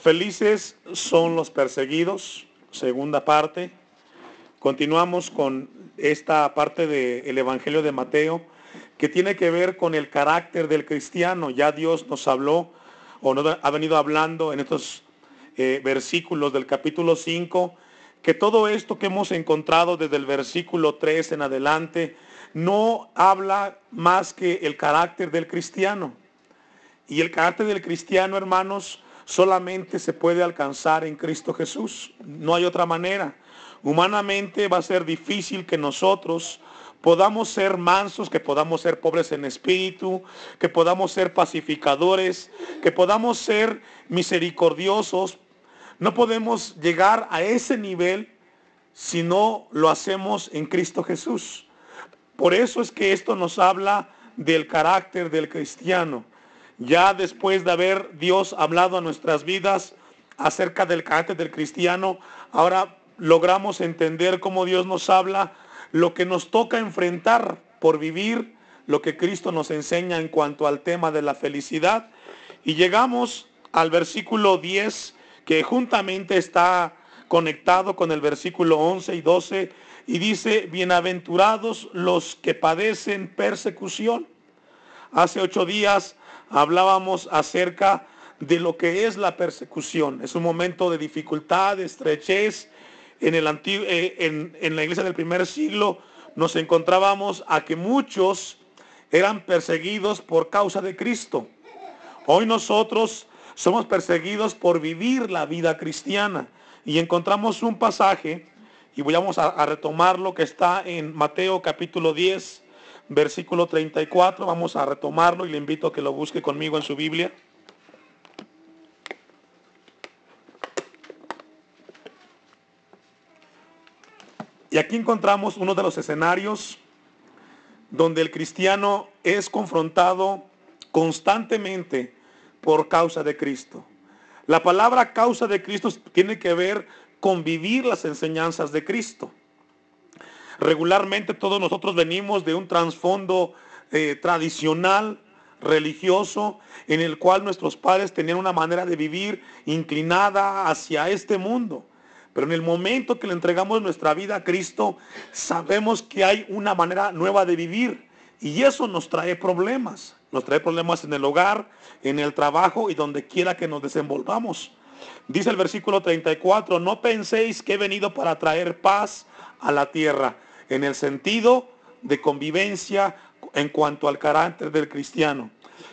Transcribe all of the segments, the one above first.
Felices son los perseguidos, segunda parte. Continuamos con esta parte del Evangelio de Mateo que tiene que ver con el carácter del cristiano. Ya Dios nos habló o nos ha venido hablando en estos eh, versículos del capítulo 5 que todo esto que hemos encontrado desde el versículo 3 en adelante no habla más que el carácter del cristiano. Y el carácter del cristiano, hermanos, solamente se puede alcanzar en Cristo Jesús. No hay otra manera. Humanamente va a ser difícil que nosotros podamos ser mansos, que podamos ser pobres en espíritu, que podamos ser pacificadores, que podamos ser misericordiosos. No podemos llegar a ese nivel si no lo hacemos en Cristo Jesús. Por eso es que esto nos habla del carácter del cristiano. Ya después de haber Dios hablado a nuestras vidas acerca del carácter del cristiano, ahora logramos entender cómo Dios nos habla, lo que nos toca enfrentar por vivir, lo que Cristo nos enseña en cuanto al tema de la felicidad. Y llegamos al versículo 10, que juntamente está conectado con el versículo 11 y 12, y dice, bienaventurados los que padecen persecución. Hace ocho días hablábamos acerca de lo que es la persecución. Es un momento de dificultad, de estrechez. En, el antiguo, eh, en, la iglesia del primer siglo nos encontrábamos a que muchos eran perseguidos por causa de Cristo. Hoy nosotros somos perseguidos por vivir la vida cristiana. Y encontramos un pasaje, y vamos a, a retomar lo que está en Mateo capítulo 10, versículo 34. Vamos a retomarlo y le invito a que lo busque conmigo en su Biblia. Y aquí encontramos uno de los escenarios donde el cristiano es confrontado constantemente por causa de Cristo. La palabra causa de Cristo tiene que ver con vivir las enseñanzas de Cristo. Regularmente todos nosotros venimos de un trasfondo eh, tradicional, religioso, en el cual nuestros padres tenían una manera de vivir inclinada hacia este mundo. Pero en el momento que le entregamos nuestra vida a Cristo, sabemos que hay una manera nueva de vivir. Y eso nos trae problemas. Nos trae problemas en el hogar, en el trabajo y donde quiera que nos desenvolvamos. Dice el versículo 34, no penséis que he venido para traer paz a la tierra en el sentido de convivencia en cuanto al carácter del cristiano.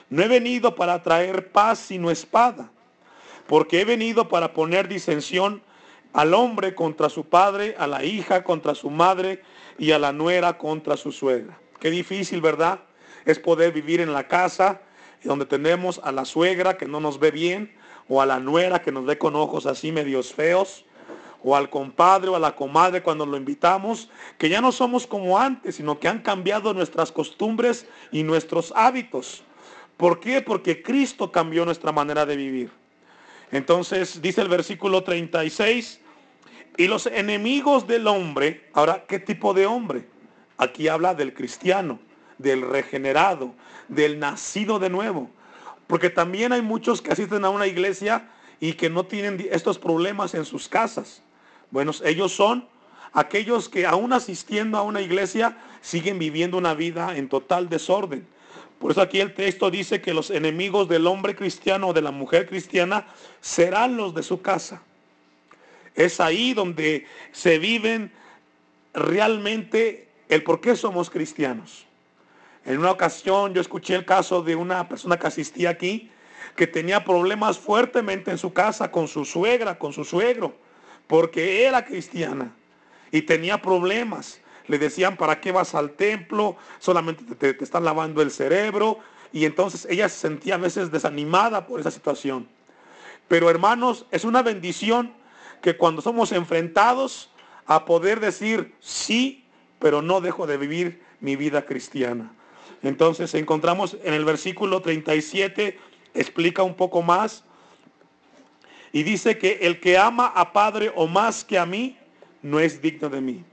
No he venido para traer paz sino espada, porque he venido para poner disensión al hombre contra su padre, a la hija contra su madre y a la nuera contra su suegra. Qué difícil, ¿verdad? Es poder vivir en la casa donde tenemos a la suegra que no nos ve bien o a la nuera que nos ve con ojos así medios feos o al compadre o a la comadre cuando lo invitamos, que ya no somos como antes, sino que han cambiado nuestras costumbres y nuestros hábitos. ¿Por qué? Porque Cristo cambió nuestra manera de vivir. Entonces dice el versículo 36, y los enemigos del hombre, ahora, ¿qué tipo de hombre? Aquí habla del cristiano, del regenerado, del nacido de nuevo. Porque también hay muchos que asisten a una iglesia y que no tienen estos problemas en sus casas. Bueno, ellos son aquellos que aún asistiendo a una iglesia siguen viviendo una vida en total desorden. Por eso aquí el texto dice que los enemigos del hombre cristiano o de la mujer cristiana serán los de su casa. Es ahí donde se viven realmente el por qué somos cristianos. En una ocasión yo escuché el caso de una persona que asistía aquí que tenía problemas fuertemente en su casa con su suegra, con su suegro porque era cristiana y tenía problemas. Le decían, ¿para qué vas al templo? Solamente te, están lavando el cerebro. Y entonces ella se sentía a veces desanimada por esa situación. Pero hermanos, es una bendición que cuando somos enfrentados a poder decir sí, pero no dejo de vivir mi vida cristiana. Entonces encontramos en el versículo 37, explica un poco más y dice que el que ama a padre o más que a mí, no es digno de mí.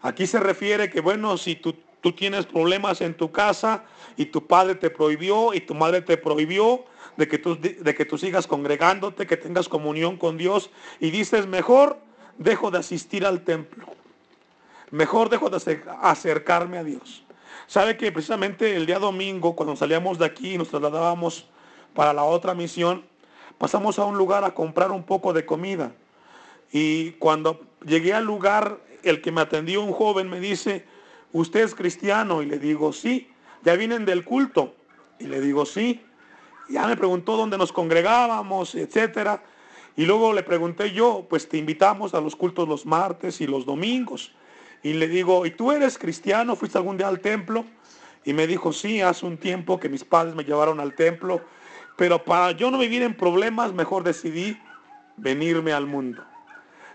Aquí se refiere que, bueno, si tu Tú tienes problemas en tu casa y tu padre te prohibió y tu madre te prohibió de que tú, de que tú sigas congregándote, que tengas comunión con Dios y dices, mejor dejo de asistir al templo. Mejor dejo de acercarme a Dios. Sabe que precisamente el día domingo, cuando salíamos de aquí y nos trasladábamos para la otra misión, pasamos a un lugar a comprar un poco de comida. Y cuando llegué al lugar, el que me atendió, un joven, me dice, ¿usted es cristiano? Y le digo, sí. ¿Ya vienen del culto? Y le digo, sí. Ya me preguntó dónde nos congregábamos, etcétera. Y luego le pregunté yo, pues te invitamos a los cultos los martes y los domingos. Y le digo, ¿y tú eres cristiano? ¿Fuiste algún día al templo? Y me dijo, sí, hace un tiempo que mis padres me llevaron al templo, pero para yo no vivir en problemas, mejor decidí venirme al mundo.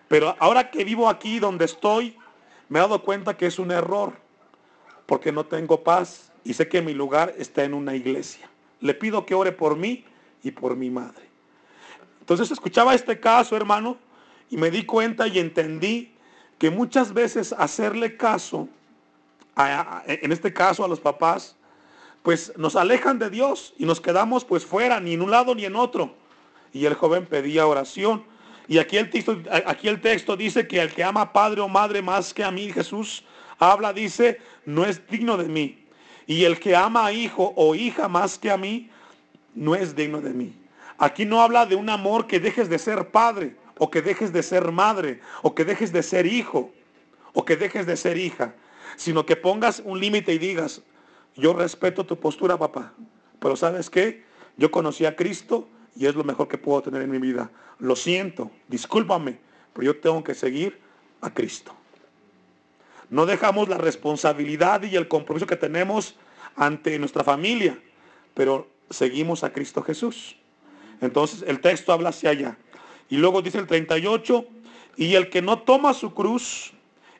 Pero ahora que vivo aquí donde estoy, me he dado cuenta que es un error, porque no tengo paz y sé que mi lugar está en una iglesia. Le pido que ore por mí y por mi madre. Entonces escuchaba este caso, hermano, y me di cuenta y entendí que muchas veces hacerle caso, en este caso a los papás, pues nos alejan de Dios y nos quedamos pues fuera, ni en un lado ni en otro. Y el joven pedía oración. Y aquí el texto, aquí el texto dice que el que ama padre o madre más que a mí, Jesús habla, dice, no es digno de mí. Y el que ama a hijo o hija más que a mí, no es digno de mí. Aquí no habla de un amor que dejes de ser padre, o que dejes de ser madre, o que dejes de ser hijo, o que dejes de ser hija, sino que pongas un límite y digas, yo respeto tu postura, papá, pero ¿sabes qué? Yo conocí a Cristo y es lo mejor que puedo tener en mi vida. Lo siento, discúlpame, pero yo tengo que seguir a Cristo. No dejamos la responsabilidad y el compromiso que tenemos ante nuestra familia, pero seguimos a Cristo Jesús. Entonces el texto habla hacia allá. Y luego dice el 38, y el que no toma su cruz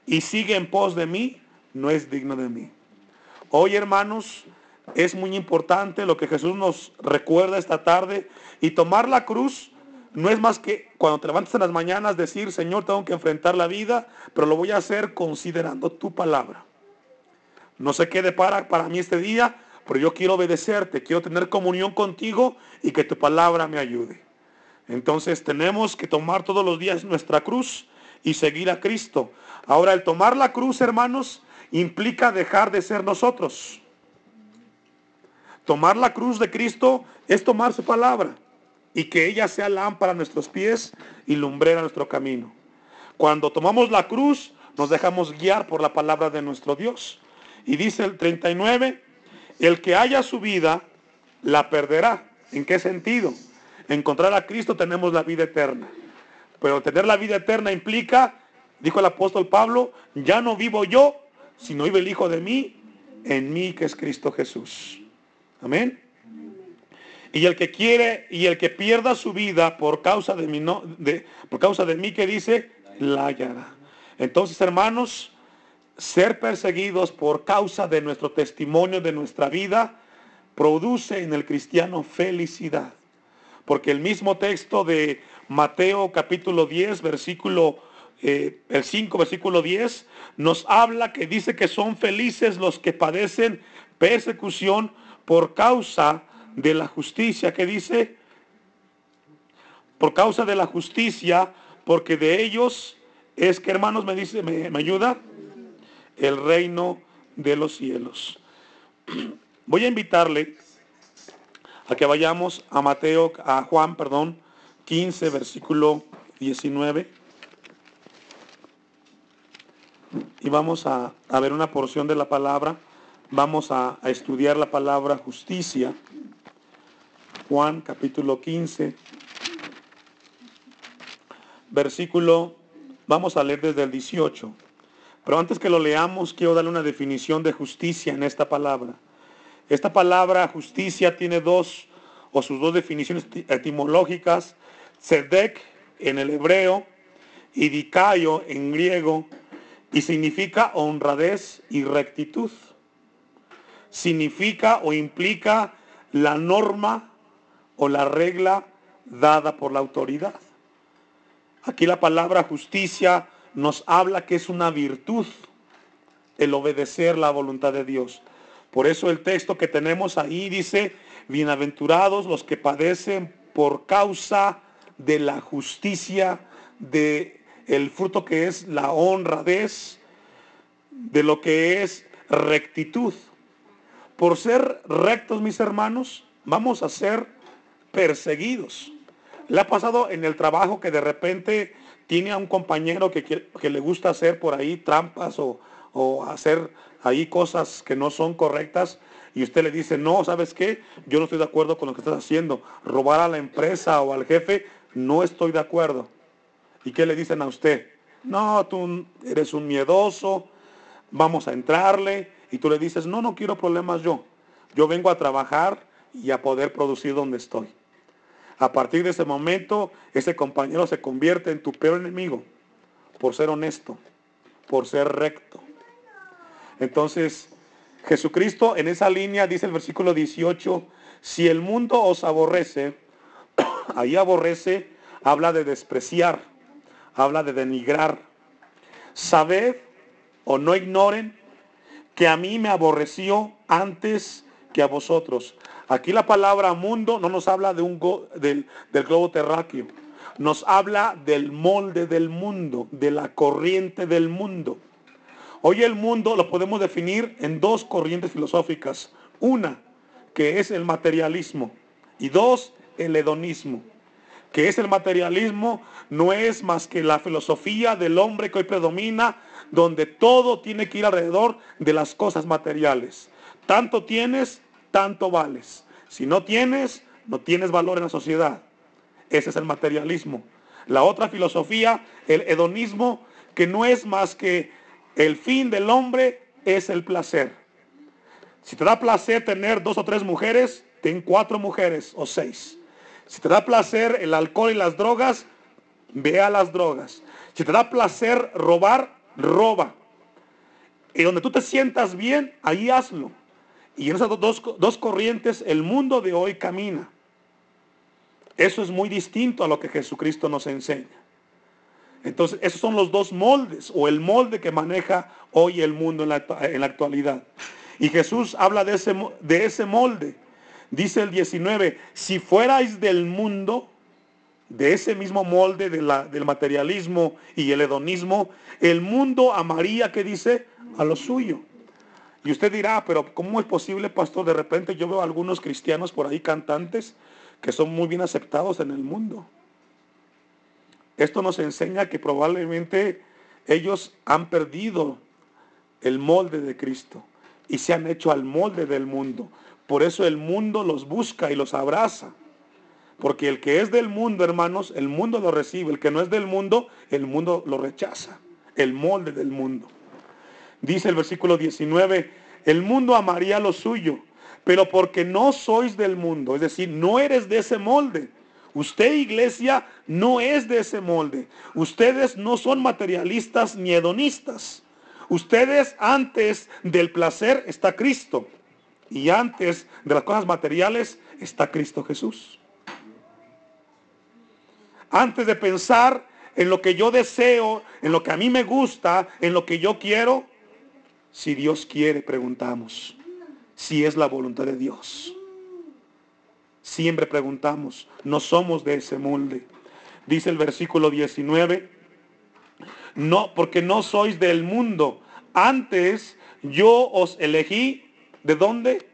y sigue en pos de mí, no es digno de mí. Hoy, hermanos, es muy importante lo que Jesús nos recuerda esta tarde. Y tomar la cruz no es más que cuando te levantas en las mañanas decir, Señor, tengo que enfrentar la vida, pero lo voy a hacer considerando tu palabra. No sé qué depara para mí este día, pero yo quiero obedecerte, quiero tener comunión contigo y que tu palabra me ayude. Entonces tenemos que tomar todos los días nuestra cruz y seguir a Cristo. Ahora, el tomar la cruz, hermanos, implica dejar de ser nosotros. Tomar la cruz de Cristo es tomar su palabra y que ella sea lámpara a nuestros pies y lumbrera nuestro camino. Cuando tomamos la cruz, nos dejamos guiar por la palabra de nuestro Dios. Y dice el 39, el que haya su vida, la perderá. ¿En qué sentido? Encontrar a Cristo tenemos la vida eterna. Pero tener la vida eterna implica, dijo el apóstol Pablo, ya no vivo yo, sino vive el Hijo de mí, en mí que es Cristo Jesús. Amén. Y el que quiere y el que pierda su vida por causa de mí, no, de, por causa de mí que dice, la hallará. Entonces, hermanos, ser perseguidos por causa de nuestro testimonio, de nuestra vida, produce en el cristiano felicidad. Porque el mismo texto de Mateo capítulo 10, versículo eh, el 5, versículo 10, nos habla que dice que son felices los que padecen persecución por causa de la justicia. ¿Qué dice? Por causa de la justicia, porque de ellos es que hermanos me dice, me, me ayuda, el reino de los cielos. Voy a invitarle a que vayamos a Mateo, a Juan, perdón, 15, versículo 19. Y vamos a, ver una porción de la palabra. Vamos a, a estudiar la palabra justicia. Juan capítulo 15, versículo, vamos a leer desde el 18. Pero antes que lo leamos, quiero darle una definición de justicia en esta palabra. Esta palabra justicia tiene dos o sus dos definiciones etimológicas, Sedek en el hebreo y Dikaio en griego, y significa honradez y rectitud. Significa o implica la norma o la regla dada por la autoridad. Aquí la palabra justicia nos habla que es una virtud, el obedecer la voluntad de Dios. Por eso el texto que tenemos ahí dice, bienaventurados los que padecen por causa de la justicia, de el fruto que es la honradez, de lo que es rectitud. Por ser rectos, mis hermanos, vamos a ser perseguidos. Le ha pasado en el trabajo que de repente tiene a un compañero que, le gusta hacer por ahí trampas o, o hacer ahí cosas que no son correctas y usted le dice, no, ¿sabes qué? Yo no estoy de acuerdo con lo que estás haciendo. Robar a la empresa o al jefe, no estoy de acuerdo. ¿Y qué le dicen a usted? No, tú eres un miedoso, vamos a entrarle. Y tú le dices, no, no quiero problemas yo. Yo vengo a trabajar y a poder producir donde estoy. A partir de ese momento, ese compañero se convierte en tu peor enemigo por ser honesto, por ser recto. Entonces, Jesucristo en esa línea dice el versículo 18, si el mundo os aborrece, ahí aborrece, habla de despreciar, habla de denigrar. Sabed o no ignoren que a mí me aborreció antes que a vosotros. Aquí la palabra mundo no nos habla de un del, del globo terráqueo, nos habla del molde del mundo, de la corriente del mundo. Hoy el mundo lo podemos definir en dos corrientes filosóficas. Una, que es el materialismo. Y dos, el hedonismo. Que es el materialismo, no es más que la filosofía del hombre que hoy predomina, donde todo tiene que ir alrededor de las cosas materiales. Tanto tienes, tanto vales. Si no tienes, no tienes valor en la sociedad. Ese es el materialismo. La otra filosofía, el hedonismo, que no es más que el fin del hombre es el placer. Si te da placer tener dos o tres mujeres, ten cuatro mujeres o seis. Si te da placer el alcohol y las drogas, ve a las drogas. Si te da placer robar, roba. Y donde tú te sientas bien, ahí hazlo. Y en esas dos, dos corrientes el mundo de hoy camina. Eso es muy distinto a lo que Jesucristo nos enseña. Entonces, esos son los dos moldes o el molde que maneja hoy el mundo en la, actualidad. Y Jesús habla de ese, de ese molde. Dice el 19, si fuerais del mundo, de ese mismo molde de la, del materialismo y el hedonismo, el mundo amaría, que dice? A lo suyo. Y usted dirá, pero ¿cómo es posible, pastor? De repente yo veo a algunos cristianos por ahí cantantes que son muy bien aceptados en el mundo. Esto nos enseña que probablemente ellos han perdido el molde de Cristo y se han hecho al molde del mundo. Por eso el mundo los busca y los abraza. Porque el que es del mundo, hermanos, el mundo lo recibe. El que no es del mundo, el mundo lo rechaza. El molde del mundo. Dice el versículo 19, el mundo amaría lo suyo, pero porque no sois del mundo, es decir, no eres de ese molde, Usted, iglesia, no es de ese molde. Ustedes no son materialistas ni hedonistas. Ustedes antes del placer está Cristo. Y antes de las cosas materiales está Cristo Jesús. Antes de pensar en lo que yo deseo, en lo que a mí me gusta, en lo que yo quiero, si Dios quiere, preguntamos, si es la voluntad de Dios. Siempre preguntamos, no somos de ese molde. Dice el versículo 19, no, porque no sois del mundo. Antes yo os elegí, ¿de dónde?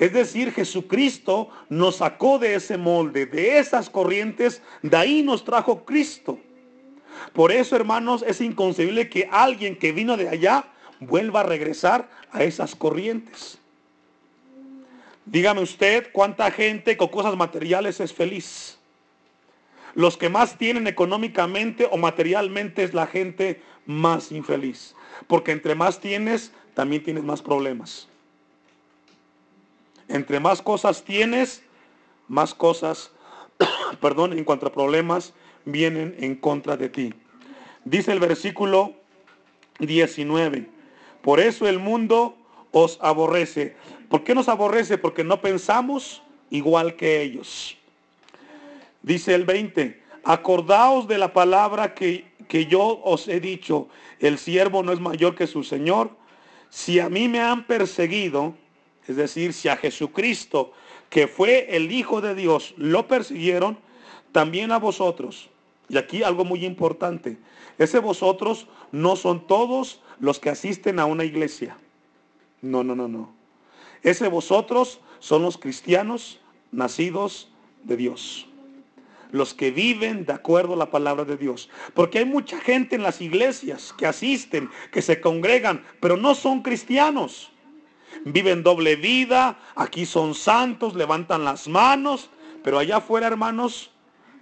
Es decir, Jesucristo nos sacó de ese molde, de esas corrientes, de ahí nos trajo Cristo. Por eso, hermanos, es inconcebible que alguien que vino de allá vuelva a regresar a esas corrientes. Dígame usted cuánta gente con cosas materiales es feliz. Los que más tienen económicamente o materialmente es la gente más infeliz. Porque entre más tienes, también tienes más problemas. Entre más cosas tienes, más cosas, perdón, en cuanto a problemas, vienen en contra de ti. Dice el versículo 19. Por eso el mundo os aborrece. ¿Por qué nos aborrece? Porque no pensamos igual que ellos. Dice el 20, acordaos de la palabra que, que yo os he dicho, el siervo no es mayor que su Señor. si a mí me han perseguido, es decir, si a Jesucristo, que fue el Hijo de Dios, lo persiguieron, también a vosotros. Y aquí algo muy importante. Ese vosotros no son todos los que asisten a una iglesia. No, no, no, no. Ese vosotros son los cristianos nacidos de Dios. Los que viven de acuerdo a la palabra de Dios. Porque hay mucha gente en las iglesias que asisten, que se congregan, pero no son cristianos. Viven doble vida, aquí son santos, levantan las manos, pero allá afuera, hermanos,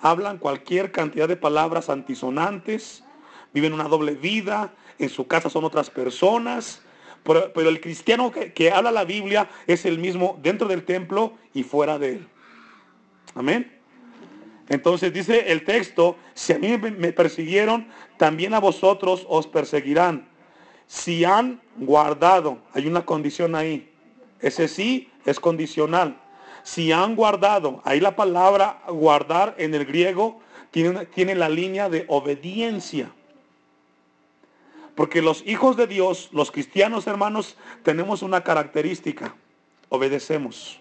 hablan cualquier cantidad de palabras antisonantes, viven una doble vida, en su casa son otras personas, pero, el cristiano que, habla la Biblia es el mismo dentro del templo y fuera de él. Amén. Entonces dice el texto, si a mí me persiguieron, también a vosotros os perseguirán. Si han guardado, hay una condición ahí. Ese sí es condicional. Si han guardado, ahí la palabra guardar en el griego tiene, tiene la línea de obediencia. Porque los hijos de Dios, los cristianos hermanos, tenemos una característica. Obedecemos.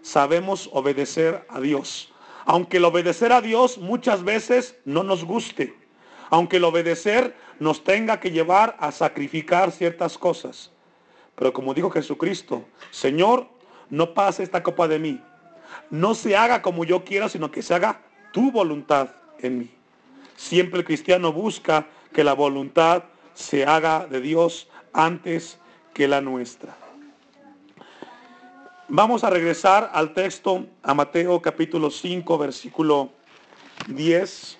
Sabemos obedecer a Dios. Aunque el obedecer a Dios muchas veces no nos guste. Aunque el obedecer nos tenga que llevar a sacrificar ciertas cosas. Pero como dijo Jesucristo, Señor, no pase esta copa de mí. No se haga como yo quiera, sino que se haga tu voluntad en mí. Siempre el cristiano busca que la voluntad se haga de Dios antes que la nuestra. Vamos a regresar al texto, a Mateo capítulo 5, versículo 10.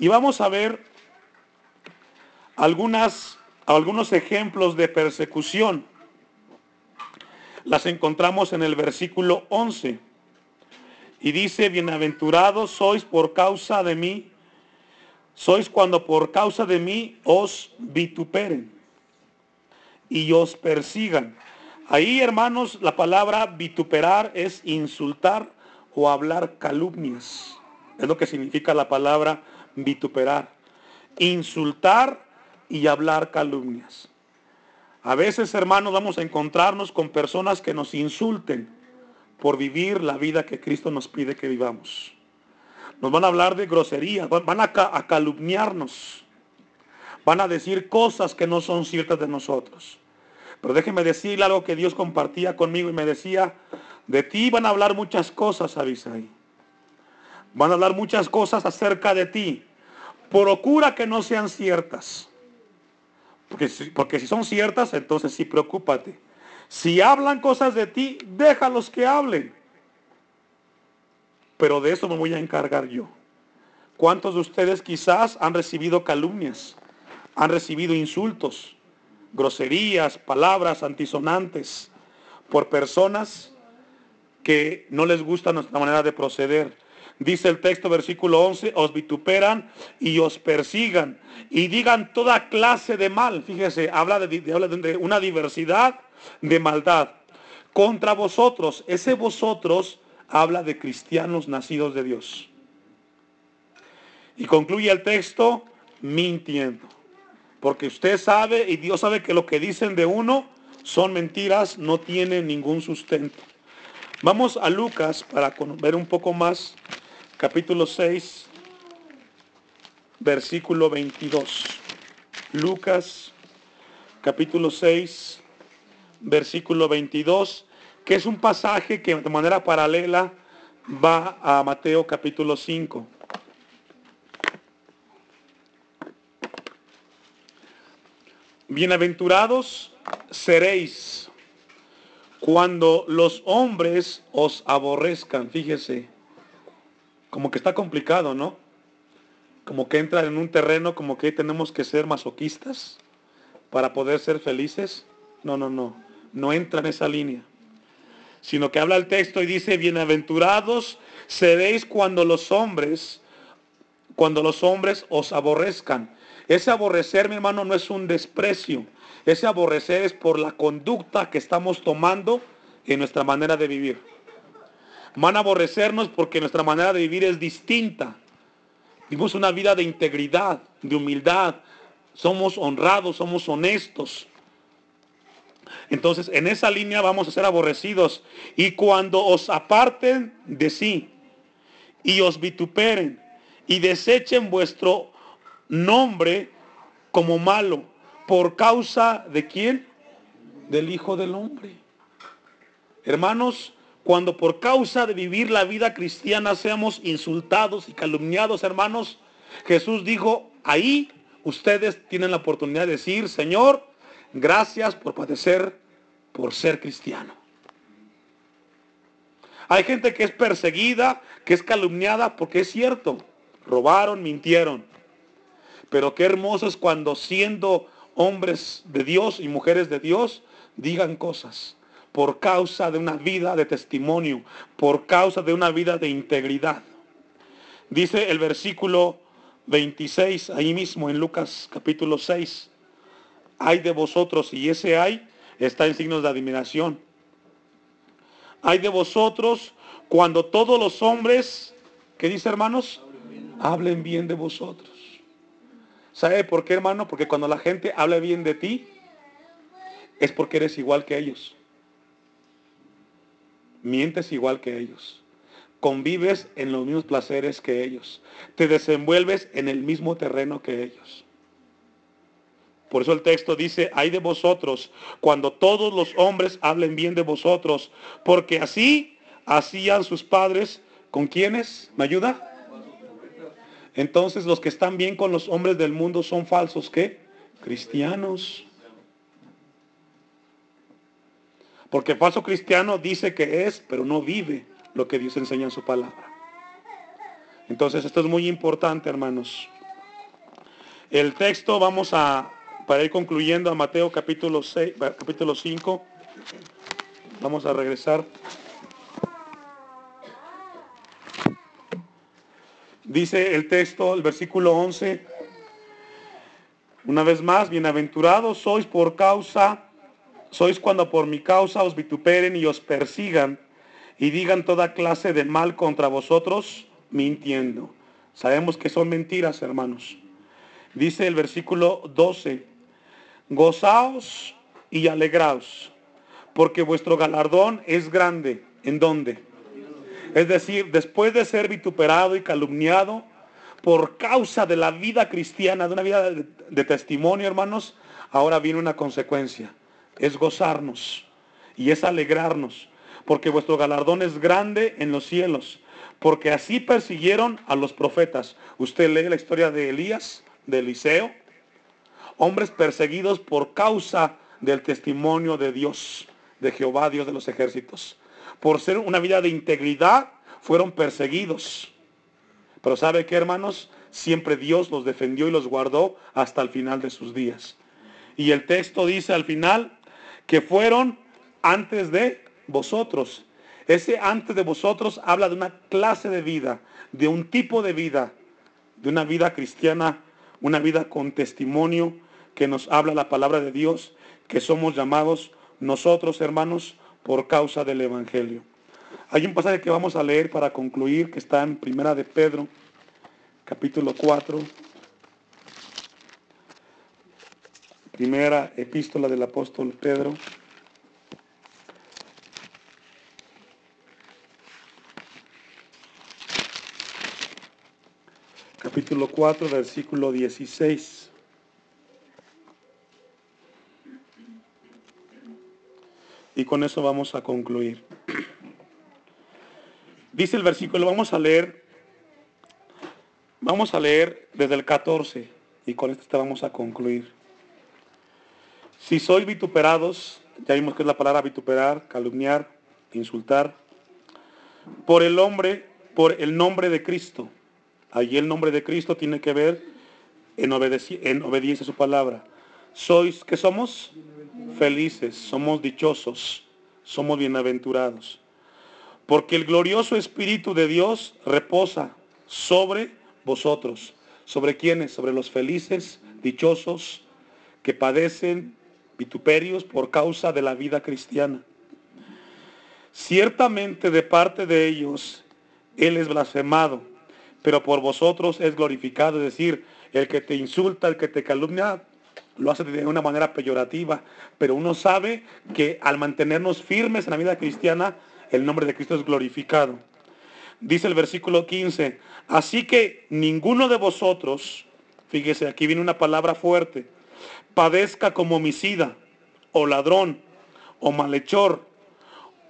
Y vamos a ver algunos ejemplos de persecución. Las encontramos en el versículo 11. Y dice, bienaventurados sois por causa de mí sois cuando por causa de mí os vituperen y os persigan. Ahí, hermanos, la palabra vituperar es insultar o hablar calumnias. Es lo que significa la palabra vituperar. Insultar y hablar calumnias. A veces, hermanos, vamos a encontrarnos con personas que nos insulten por vivir la vida que Cristo nos pide que vivamos. Nos van a hablar de groserías, van a, calumniarnos. Van a decir cosas que no son ciertas de nosotros. Pero déjeme decirle algo que Dios compartía conmigo y me decía, de ti van a hablar muchas cosas, Abisai. Van a hablar muchas cosas acerca de ti. Procura que no sean ciertas. Porque, porque si son ciertas, entonces sí preocúpate. Si hablan cosas de ti, déjalos que hablen pero de eso me voy a encargar yo. ¿Cuántos de ustedes quizás han recibido calumnias, han recibido insultos, groserías, palabras antisonantes por personas que no les gusta nuestra manera de proceder? Dice el texto, versículo 11, os vituperan y os persigan y digan toda clase de mal. Fíjese, habla de, habla de una diversidad de maldad contra vosotros. Ese vosotros habla de cristianos nacidos de Dios. Y concluye el texto mintiendo. Porque usted sabe y Dios sabe que lo que dicen de uno son mentiras, no tienen ningún sustento. Vamos a Lucas para ver un poco más, capítulo 6, versículo 22. Lucas, capítulo 6, versículo 22 que es un pasaje que de manera paralela va a Mateo capítulo 5. Bienaventurados seréis cuando los hombres os aborrezcan. Fíjese, como que está complicado, ¿no? Como que entra en un terreno como que tenemos que ser masoquistas para poder ser felices. No, no, no. No entra en esa línea sino que habla el texto y dice, bienaventurados seréis cuando los hombres, cuando los hombres os aborrezcan. Ese aborrecer, mi hermano, no es un desprecio. Ese aborrecer es por la conducta que estamos tomando en nuestra manera de vivir. Van a aborrecernos porque nuestra manera de vivir es distinta. Vivimos una vida de integridad, de humildad, somos honrados, somos honestos. Entonces, en esa línea vamos a ser aborrecidos. Y cuando os aparten de sí y os vituperen y desechen vuestro nombre como malo, por causa de quién? Del Hijo del Hombre. Hermanos, cuando por causa de vivir la vida cristiana seamos insultados y calumniados, hermanos, Jesús dijo, ahí ustedes tienen la oportunidad de decir, Señor, gracias por padecer por ser cristiano. Hay gente que es perseguida, que es calumniada, porque es cierto, robaron, mintieron. Pero qué hermoso es cuando siendo hombres de Dios y mujeres de Dios, digan cosas por causa de una vida de testimonio, por causa de una vida de integridad. Dice el versículo 26, ahí mismo en Lucas capítulo 6, hay de vosotros, y ese hay está en signos de admiración. Hay de vosotros cuando todos los hombres, ¿qué dice hermanos? Hablen bien de vosotros. ¿Sabe por qué hermano? Porque cuando la gente habla bien de ti, es porque eres igual que ellos. Mientes igual que ellos. Convives en los mismos placeres que ellos. Te desenvuelves en el mismo terreno que ellos. Por eso el texto dice, hay de vosotros, cuando todos los hombres hablen bien de vosotros, porque así hacían sus padres, ¿con quiénes? ¿Me ayuda? Entonces los que están bien con los hombres del mundo son falsos, ¿qué? Cristianos. Porque falso cristiano dice que es, pero no vive lo que Dios enseña en su palabra. Entonces esto es muy importante, hermanos. El texto vamos a para ir concluyendo a Mateo capítulo, 6, capítulo 5, vamos a regresar. Dice el texto, el versículo 11, una vez más, bienaventurados sois por causa, sois cuando por mi causa os vituperen y os persigan y digan toda clase de mal contra vosotros, mintiendo. Sabemos que son mentiras, hermanos. Dice el versículo 12, gozaos y alegraos, porque vuestro galardón es grande. ¿En dónde? Es decir, después de ser vituperado y calumniado por causa de la vida cristiana, de una vida de, testimonio, hermanos, ahora viene una consecuencia. Es gozarnos y es alegrarnos, porque vuestro galardón es grande en los cielos, porque así persiguieron a los profetas. Usted lee la historia de Elías, de Eliseo, hombres perseguidos por causa del testimonio de Dios, de Jehová, Dios de los ejércitos. Por ser una vida de integridad, fueron perseguidos. Pero ¿sabe qué, hermanos? Siempre Dios los defendió y los guardó hasta el final de sus días. Y el texto dice al final que fueron antes de vosotros. Ese antes de vosotros habla de una clase de vida, de un tipo de vida, de una vida cristiana, una vida con testimonio, que nos habla la palabra de Dios, que somos llamados nosotros, hermanos, por causa del Evangelio. Hay un pasaje que vamos a leer para concluir, que está en Primera de Pedro, capítulo 4. Primera epístola del apóstol Pedro. Capítulo 4, versículo 16. Y con eso vamos a concluir. Dice el versículo, vamos a leer, vamos a leer desde el 14 y con esto vamos a concluir. Si sois vituperados, ya vimos que es la palabra vituperar, calumniar, insultar, por el hombre, por el nombre de Cristo. Allí el nombre de Cristo tiene que ver en, en obediencia a su palabra. Sois, ¿qué somos? felices, somos dichosos, somos bienaventurados. Porque el glorioso Espíritu de Dios reposa sobre vosotros. ¿Sobre quiénes? Sobre los felices, dichosos, que padecen vituperios por causa de la vida cristiana. Ciertamente de parte de ellos Él es blasfemado, pero por vosotros es glorificado, es decir, el que te insulta, el que te calumnia, lo hace de una manera peyorativa, pero uno sabe que al mantenernos firmes en la vida cristiana, el nombre de Cristo es glorificado. Dice el versículo 15, así que ninguno de vosotros, fíjese, aquí viene una palabra fuerte, padezca como homicida, o ladrón, o malhechor,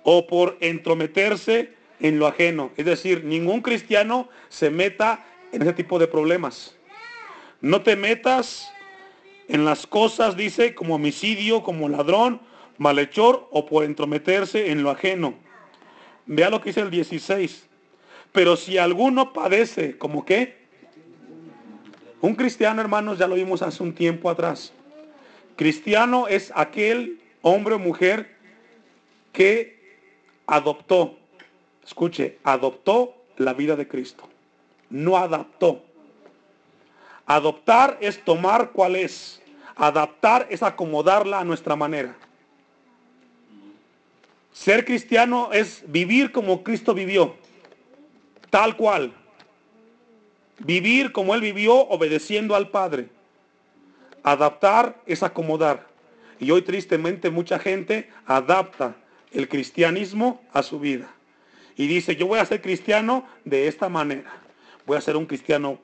o por entrometerse en lo ajeno. Es decir, ningún cristiano se meta en ese tipo de problemas. No te metas en las cosas, dice, como homicidio, como ladrón, malhechor o por entrometerse en lo ajeno. Vea lo que dice el 16. Pero si alguno padece, ¿como qué? Un cristiano, hermanos, ya lo vimos hace un tiempo atrás. Cristiano es aquel hombre o mujer que adoptó, escuche, adoptó la vida de Cristo. No adaptó. Adoptar es tomar cuál es. Adaptar es acomodarla a nuestra manera. Ser cristiano es vivir como Cristo vivió. Tal cual. Vivir como Él vivió obedeciendo al Padre. Adaptar es acomodar. Y hoy tristemente mucha gente adapta el cristianismo a su vida. Y dice, yo voy a ser cristiano de esta manera. Voy a ser un cristiano,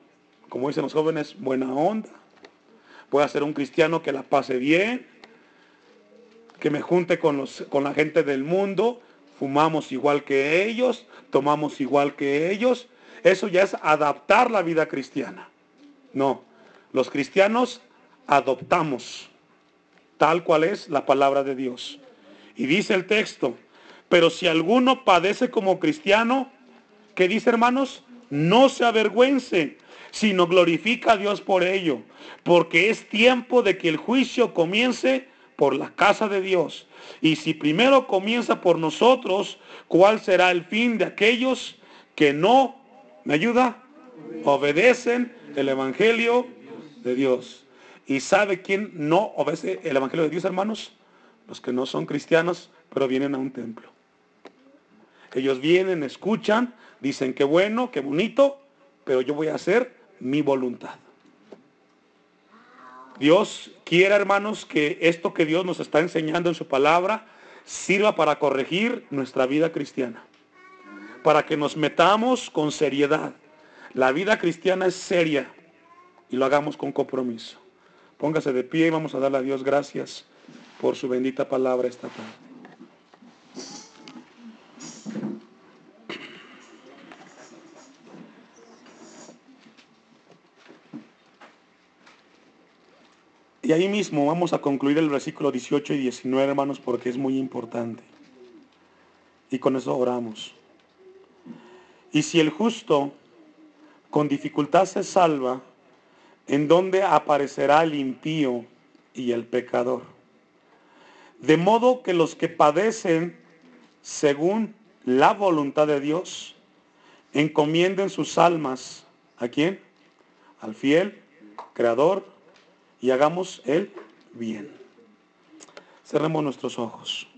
como dicen los jóvenes, buena onda. Voy a ser un cristiano que la pase bien, que me junte con, los, con la gente del mundo, fumamos igual que ellos, tomamos igual que ellos. Eso ya es adaptar la vida cristiana. No, los cristianos adoptamos tal cual es la palabra de Dios. Y dice el texto, pero si alguno padece como cristiano, ¿qué dice hermanos? No se avergüence, sino glorifica a Dios por ello, porque es tiempo de que el juicio comience por la casa de Dios. Y si primero comienza por nosotros, ¿cuál será el fin de aquellos que no, me ayuda? Obedecen el Evangelio de Dios. ¿Y sabe quién no obedece el Evangelio de Dios, hermanos? Los que no son cristianos, pero vienen a un templo. Ellos vienen, escuchan, dicen que bueno, qué bonito, pero yo voy a hacer mi voluntad. Dios quiere, hermanos, que esto que Dios nos está enseñando en su palabra sirva para corregir nuestra vida cristiana. Para que nos metamos con seriedad. La vida cristiana es seria y lo hagamos con compromiso. Póngase de pie y vamos a darle a Dios gracias por su bendita palabra esta tarde. Y ahí mismo vamos a concluir el versículo 18 y 19, hermanos, porque es muy importante. Y con eso oramos. Y si el justo con dificultad se salva, ¿en dónde aparecerá el impío y el pecador? De modo que los que padecen según la voluntad de Dios, encomienden sus almas. ¿A quién? Al fiel, creador y hagamos el bien. Cerremos nuestros ojos.